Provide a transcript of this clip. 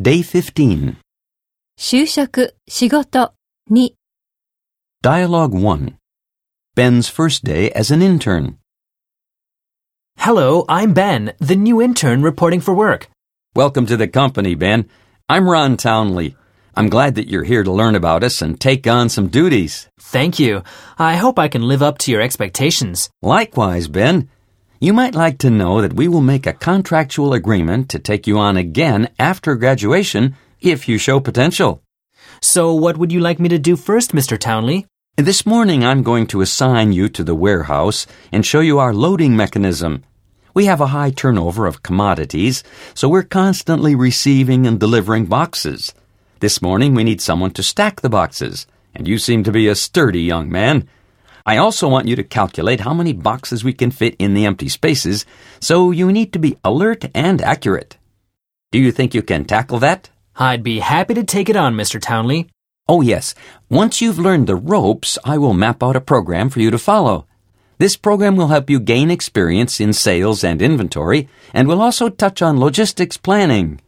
Day 15. 就職、仕事、に、 Dialogue 1. Ben's first day as an intern. Hello, I'm Ben, the new intern reporting for work. Welcome to the company, Ben. I'm Ron Townley. I'm glad that you're here to learn about us and take on some duties. Thank you. I hope I can live up to your expectations. Likewise, Ben. You might like to know that we will make a contractual agreement to take you on again after graduation if you show potential. So, what would you like me to do first, Mr. Townley? This morning I'm going to assign you to the warehouse and show you our loading mechanism. We have a high turnover of commodities, so we're constantly receiving and delivering boxes. This morning we need someone to stack the boxes, and you seem to be a sturdy young man. I also want you to calculate how many boxes we can fit in the empty spaces, so you need to be alert and accurate. Do you think you can tackle that? I'd be happy to take it on, Mr. Townley. Oh, yes. Once you've learned the ropes, I will map out a program for you to follow. This program will help you gain experience in sales and inventory and will also touch on logistics planning.